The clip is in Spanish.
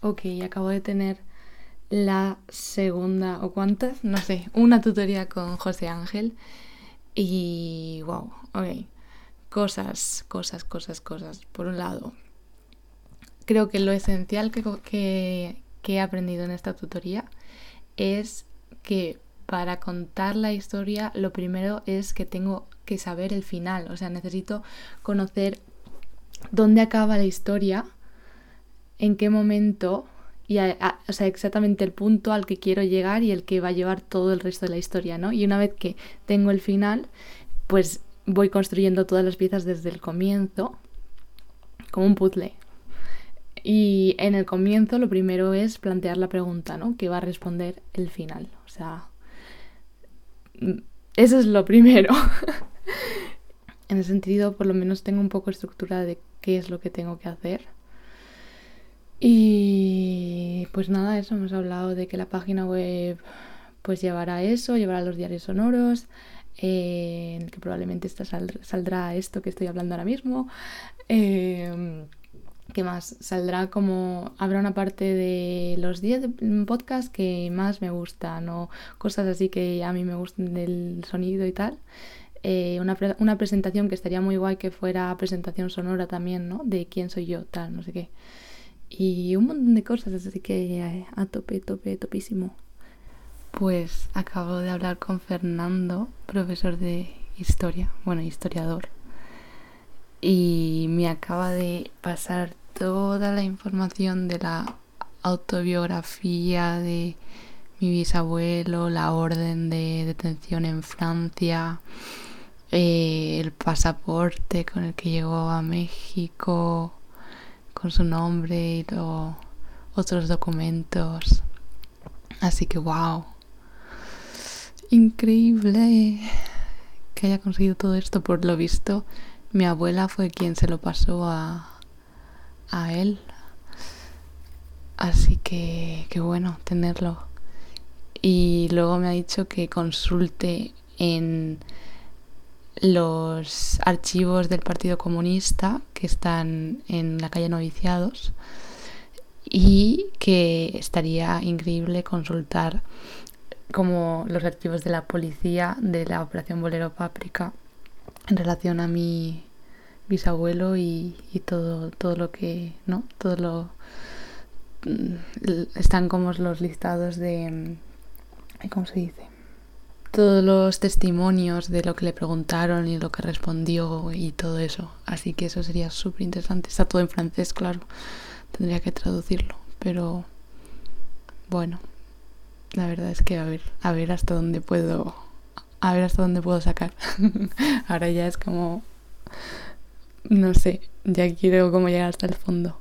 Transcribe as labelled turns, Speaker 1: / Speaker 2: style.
Speaker 1: Ok, acabo de tener la segunda o cuántas, no sé, una tutoría con José Ángel y wow, ok, cosas, cosas, cosas, cosas. Por un lado, creo que lo esencial que, que, he aprendido en esta tutoría es que para contar la historia lo primero es que tengo que saber el final, o sea, necesito conocer dónde acaba la historia, en qué momento y o sea, exactamente el punto al que quiero llegar y el que va a llevar todo el resto de la historia, ¿no? Y una vez que tengo el final, pues voy construyendo todas las piezas desde el comienzo, como un puzzle. Y en el comienzo lo primero es plantear la pregunta, ¿no? Que va a responder el final. O sea, mm, eso es lo primero. en ese sentido, por lo menos tengo un poco estructura de qué es lo que tengo que hacer y pues nada, eso, hemos hablado de que la página web pues llevará eso, llevará los diarios sonoros, eh, que probablemente saldrá esto que estoy hablando ahora mismo. Eh, ¿Qué más? Saldrá como. Habrá una parte de los 10 podcasts que más me gustan o cosas así que a mí me gustan del sonido y tal. Eh, una, una, presentación que estaría muy guay que fuera presentación sonora también, ¿no? De quién soy yo, tal, no sé qué y un montón de cosas, así que eh, a tope, tope, topísimo. Pues acabo de hablar con Fernando, profesor de historia, bueno, historiador, y me acaba de pasar toda la información de la autobiografía de mi bisabuelo, la orden de detención en Francia, eh, el pasaporte con el que llegó a México, con su nombre y otros documentos. Así que wow. Increíble que haya conseguido todo esto. Por lo visto, mi abuela fue quien se lo pasó a, a él. Así que qué bueno tenerlo. Y luego me ha dicho que consulte en los archivos del Partido Comunista que están en la calle Noviciados y que estaría increíble consultar como los archivos de la policía de la operación Bolero Páprica en relación a mi bisabuelo y, todo todo lo que no todo lo mm, están como los listados de cómo se dice todos los testimonios de lo que le preguntaron y lo que respondió y todo eso. Así que eso sería súper interesante. Está todo en francés, claro. Tendría que traducirlo. Pero bueno, la verdad es que a ver, a ver hasta dónde puedo. A ver hasta dónde puedo sacar. Ahora ya es como. No sé, ya quiero como llegar hasta el fondo.